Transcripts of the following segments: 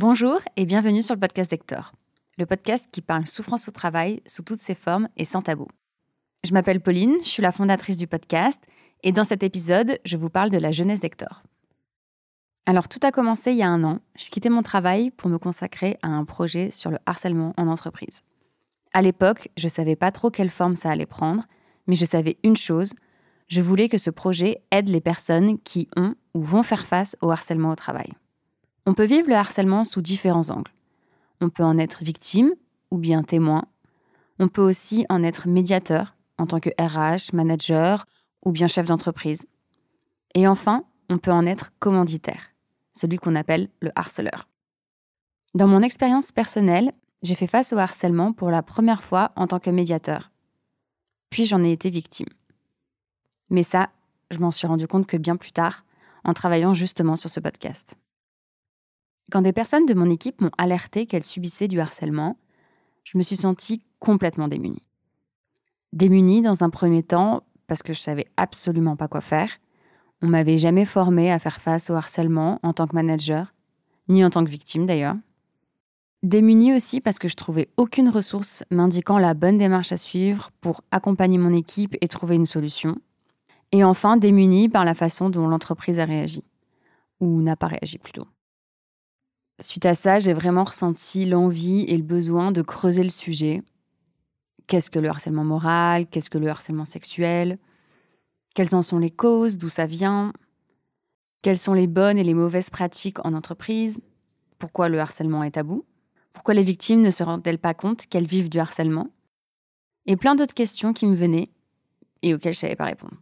Bonjour et bienvenue sur le podcast d'Hector, le podcast qui parle souffrance au travail sous toutes ses formes et sans tabou. Je m'appelle Pauline, je suis la fondatrice du podcast et dans cet épisode, je vous parle de la jeunesse d'Hector. Alors tout a commencé il y a un an, je quittais mon travail pour me consacrer à un projet sur le harcèlement en entreprise. À l'époque, je ne savais pas trop quelle forme ça allait prendre, mais je savais une chose, je voulais que ce projet aide les personnes qui ont ou vont faire face au harcèlement au travail. On peut vivre le harcèlement sous différents angles. On peut en être victime ou bien témoin. On peut aussi en être médiateur en tant que RH, manager ou bien chef d'entreprise. Et enfin, on peut en être commanditaire, celui qu'on appelle le harceleur. Dans mon expérience personnelle, j'ai fait face au harcèlement pour la première fois en tant que médiateur. Puis j'en ai été victime. Mais ça, je m'en suis rendu compte que bien plus tard, en travaillant justement sur ce podcast. Quand des personnes de mon équipe m'ont alerté qu'elles subissaient du harcèlement, je me suis sentie complètement démunie. Démunie dans un premier temps parce que je savais absolument pas quoi faire. On m'avait jamais formée à faire face au harcèlement en tant que manager, ni en tant que victime d'ailleurs. Démunie aussi parce que je trouvais aucune ressource m'indiquant la bonne démarche à suivre pour accompagner mon équipe et trouver une solution. Et enfin, démunie par la façon dont l'entreprise a réagi, ou n'a pas réagi plutôt. Suite à ça, j'ai vraiment ressenti l'envie et le besoin de creuser le sujet. Qu'est-ce que le harcèlement moral? Qu'est-ce que le harcèlement sexuel? Quelles en sont les causes? D'où ça vient? Quelles sont les bonnes et les mauvaises pratiques en entreprise? Pourquoi le harcèlement est tabou? Pourquoi les victimes ne se rendent-elles pas compte qu'elles vivent du harcèlement? Et plein d'autres questions qui me venaient et auxquelles je ne savais pas répondre.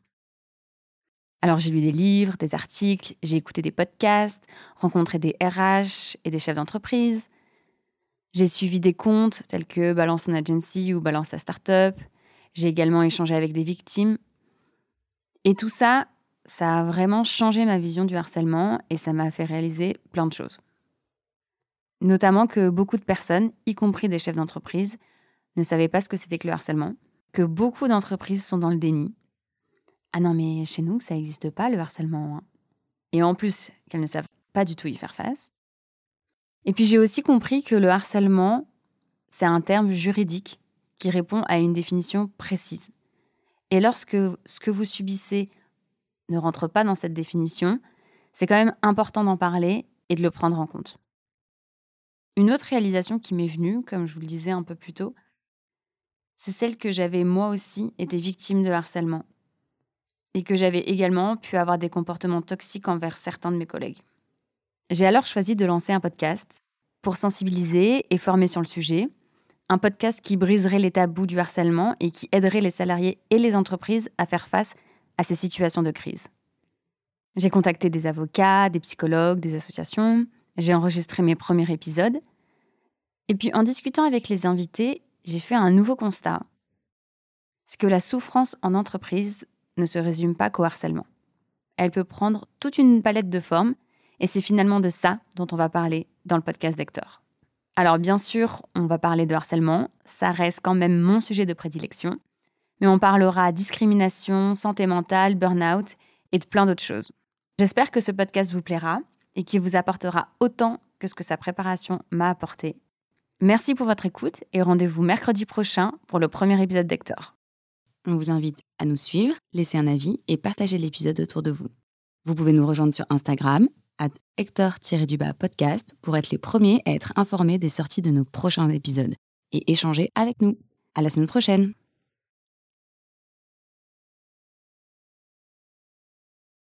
Alors j'ai lu des livres, des articles, j'ai écouté des podcasts, rencontré des RH et des chefs d'entreprise. J'ai suivi des comptes tels que Balance ton agency ou Balance ta startup. J'ai également échangé avec des victimes. Et tout ça, ça a vraiment changé ma vision du harcèlement et ça m'a fait réaliser plein de choses. Notamment que beaucoup de personnes, y compris des chefs d'entreprise, ne savaient pas ce que c'était que le harcèlement, que beaucoup d'entreprises sont dans le déni, ah non, mais chez nous, ça n'existe pas le harcèlement. Hein. Et en plus, qu'elles ne savent pas du tout y faire face. Et puis j'ai aussi compris que le harcèlement, c'est un terme juridique qui répond à une définition précise. Et lorsque ce que vous subissez ne rentre pas dans cette définition, c'est quand même important d'en parler et de le prendre en compte. Une autre réalisation qui m'est venue, comme je vous le disais un peu plus tôt, c'est celle que j'avais moi aussi été victime de harcèlement et que j'avais également pu avoir des comportements toxiques envers certains de mes collègues. J'ai alors choisi de lancer un podcast pour sensibiliser et former sur le sujet, un podcast qui briserait les tabous du harcèlement et qui aiderait les salariés et les entreprises à faire face à ces situations de crise. J'ai contacté des avocats, des psychologues, des associations, j'ai enregistré mes premiers épisodes, et puis en discutant avec les invités, j'ai fait un nouveau constat. C'est que la souffrance en entreprise ne se résume pas qu'au harcèlement. Elle peut prendre toute une palette de formes, et c'est finalement de ça dont on va parler dans le podcast d'Hector. Alors bien sûr, on va parler de harcèlement, ça reste quand même mon sujet de prédilection, mais on parlera discrimination, santé mentale, burn-out et de plein d'autres choses. J'espère que ce podcast vous plaira et qu'il vous apportera autant que ce que sa préparation m'a apporté. Merci pour votre écoute et rendez-vous mercredi prochain pour le premier épisode d'Hector. On vous invite à nous suivre, laisser un avis et partager l'épisode autour de vous. Vous pouvez nous rejoindre sur Instagram, Hector-podcast, pour être les premiers à être informés des sorties de nos prochains épisodes et échanger avec nous. À la semaine prochaine!